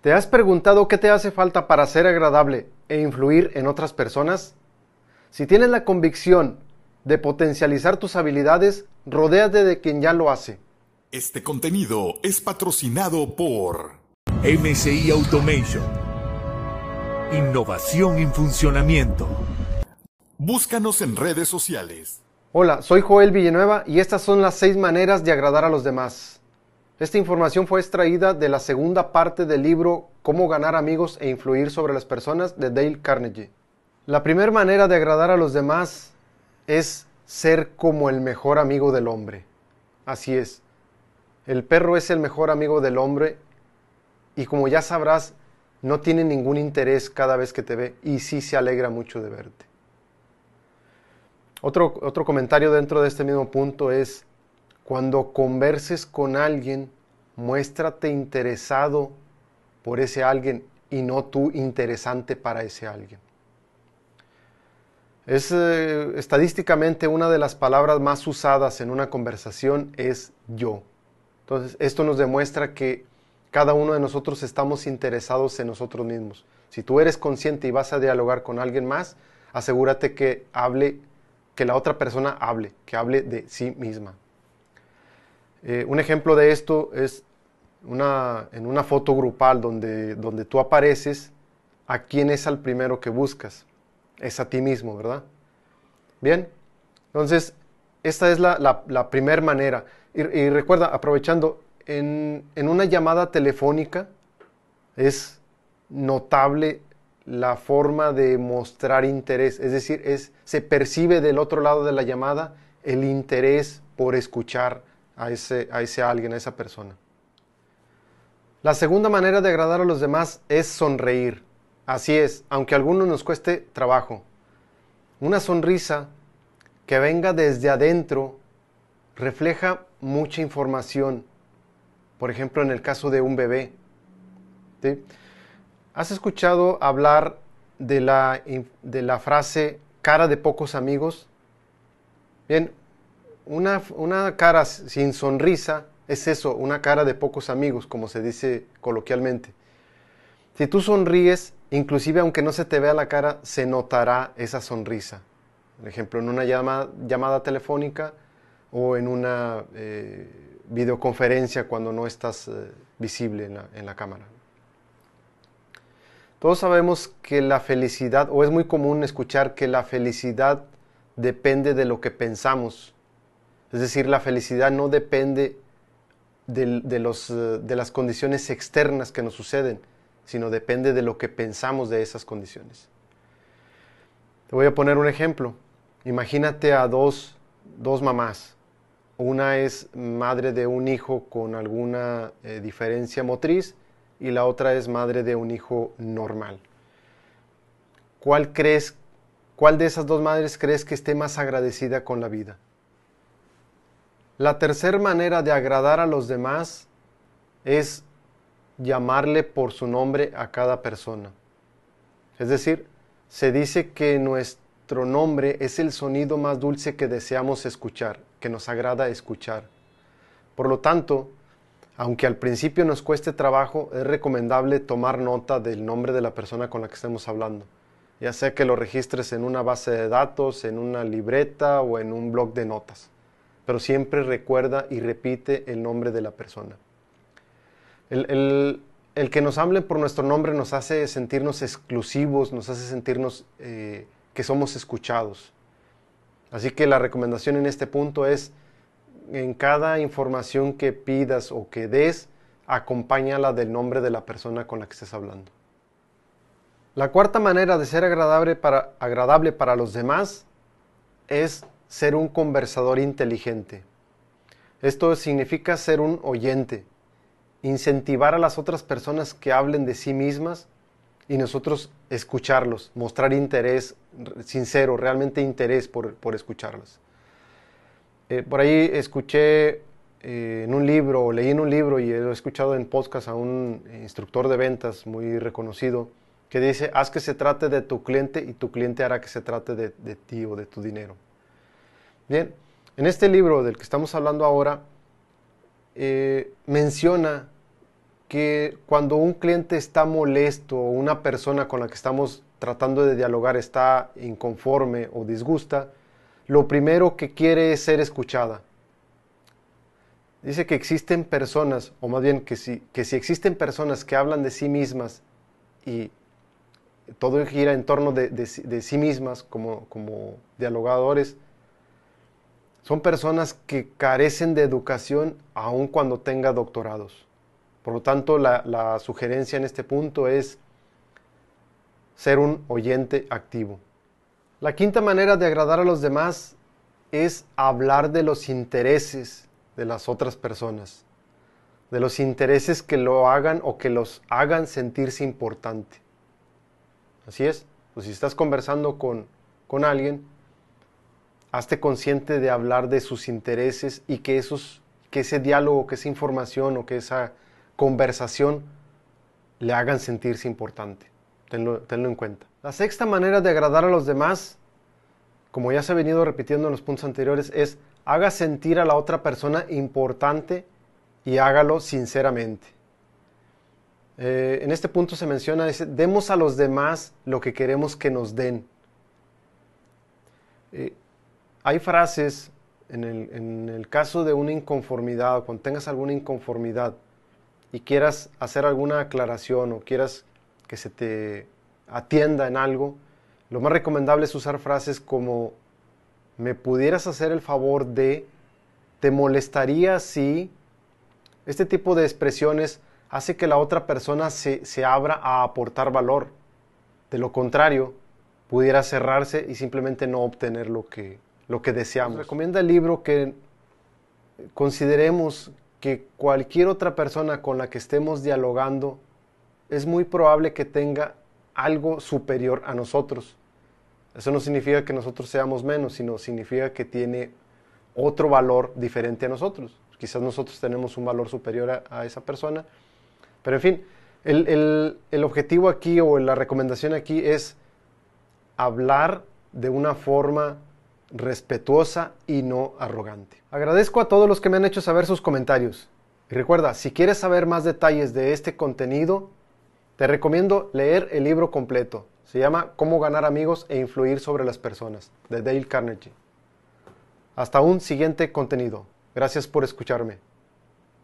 ¿Te has preguntado qué te hace falta para ser agradable e influir en otras personas? Si tienes la convicción de potencializar tus habilidades, rodéate de quien ya lo hace. Este contenido es patrocinado por MCI Automation. Innovación en funcionamiento. Búscanos en redes sociales. Hola, soy Joel Villanueva y estas son las seis maneras de agradar a los demás. Esta información fue extraída de la segunda parte del libro Cómo ganar amigos e influir sobre las personas de Dale Carnegie. La primera manera de agradar a los demás es ser como el mejor amigo del hombre. Así es. El perro es el mejor amigo del hombre y como ya sabrás, no tiene ningún interés cada vez que te ve y sí se alegra mucho de verte. Otro, otro comentario dentro de este mismo punto es, cuando converses con alguien, muéstrate interesado por ese alguien y no tú interesante para ese alguien. Es eh, estadísticamente una de las palabras más usadas en una conversación es yo. Entonces, esto nos demuestra que cada uno de nosotros estamos interesados en nosotros mismos. Si tú eres consciente y vas a dialogar con alguien más, asegúrate que hable, que la otra persona hable, que hable de sí misma. Eh, un ejemplo de esto es una, en una foto grupal donde, donde tú apareces, ¿a quién es al primero que buscas? Es a ti mismo, ¿verdad? Bien, entonces esta es la, la, primera manera. Y, recuerda, aprovechando, en, en una llamada telefónica es notable la forma de mostrar interés, es decir, es, se percibe del otro lado de la llamada el interés por escuchar a ese, a ese alguien, a esa persona. La segunda manera de agradar a los demás es sonreír. Así es, aunque a algunos nos cueste trabajo. Una sonrisa que venga desde adentro refleja mucha información. Por ejemplo, en el caso de un bebé. ¿Has escuchado hablar de la, de la frase cara de pocos amigos? Bien, una, cara sin sonrisa es eso, una cara de pocos amigos, como se dice coloquialmente. Si tú sonríes, inclusive aunque no se te vea la cara, se notará esa sonrisa. Por ejemplo, en una llamada, telefónica o en una eh, videoconferencia cuando no estás eh, visible en la, en la cámara. Todos sabemos que la felicidad, o es muy común escuchar que la felicidad depende de lo que pensamos es decir, la felicidad no depende eh, de las condiciones externas que nos suceden, sino depende de lo que pensamos de esas condiciones. Te voy a poner un ejemplo. Imagínate a dos, dos mamás. Una es madre de un hijo con alguna eh, diferencia motriz y la otra es madre de un hijo normal. ¿Cuál crees, cuál de esas dos madres crees que esté más agradecida con la vida? La tercera manera de agradar a los demás es llamarle por su nombre a cada persona. Es decir, se dice que nuestro nombre es el sonido más dulce que deseamos escuchar, que nos agrada escuchar. Por lo tanto, aunque al principio nos cueste trabajo, es recomendable tomar nota del nombre de la persona con la que estemos hablando, ya sea que lo registres en una base de datos, en una libreta o en un blog de notas pero siempre recuerda y repite el nombre de la persona. El, que nos hablen por nuestro nombre nos hace sentirnos exclusivos, nos hace sentirnos eh, que somos escuchados. Así que la recomendación en este punto es, en cada información que pidas o que des, acompáñala del nombre de la persona con la que estés hablando. La cuarta manera de ser agradable para, agradable para los demás es ser un conversador inteligente. Esto significa ser un oyente, incentivar a las otras personas que hablen de sí mismas y nosotros escucharlos, mostrar interés sincero, realmente interés por, por escucharlos. Eh, por ahí escuché eh, en un libro, o leí en un libro y he escuchado en podcast a un instructor de ventas muy reconocido que dice, haz que se trate de tu cliente y tu cliente hará que se trate de ti o de tu dinero. Bien, en este libro del que estamos hablando ahora, eh, menciona que cuando un cliente está molesto o una persona con la que estamos tratando de dialogar está inconforme o disgusta, lo primero que quiere es ser escuchada. Dice que existen personas, o más bien que si, que si existen personas que hablan de sí mismas y todo gira en torno de, sí mismas como, como dialogadores, son personas que carecen de educación aun cuando tenga doctorados. Por lo tanto, la, sugerencia en este punto es ser un oyente activo. La quinta manera de agradar a los demás es hablar de los intereses de las otras personas, de los intereses que lo hagan o que los hagan sentirse importante. Así es, pues si estás conversando con, con alguien, hazte consciente de hablar de sus intereses y que, esos, que ese diálogo, que esa información o que esa conversación le hagan sentirse importante. Tenlo, en cuenta. La sexta manera de agradar a los demás, como ya se ha venido repitiendo en los puntos anteriores, es haga sentir a la otra persona importante y hágalo sinceramente. Eh, en este punto se menciona, demos a los demás lo que queremos que nos den. Eh, hay frases en el, caso de una inconformidad, cuando tengas alguna inconformidad y quieras hacer alguna aclaración o quieras que se te atienda en algo, lo más recomendable es usar frases como ¿me pudieras hacer el favor de, te molestaría si este tipo de expresiones hace que la otra persona se, abra a aportar valor? De lo contrario, pudiera cerrarse y simplemente no obtener lo que, lo que deseamos. recomienda el libro que consideremos que cualquier otra persona con la que estemos dialogando es muy probable que tenga algo superior a nosotros. Eso no significa que nosotros seamos menos, sino significa que tiene otro valor diferente a nosotros. Quizás nosotros tenemos un valor superior a, esa persona. Pero en fin, el, el objetivo aquí o la recomendación aquí es hablar de una forma respetuosa y no arrogante. Agradezco a todos los que me han hecho saber sus comentarios. Y recuerda, si quieres saber más detalles de este contenido, te recomiendo leer el libro completo. Se llama Cómo ganar amigos e influir sobre las personas, de Dale Carnegie. Hasta un siguiente contenido. Gracias por escucharme.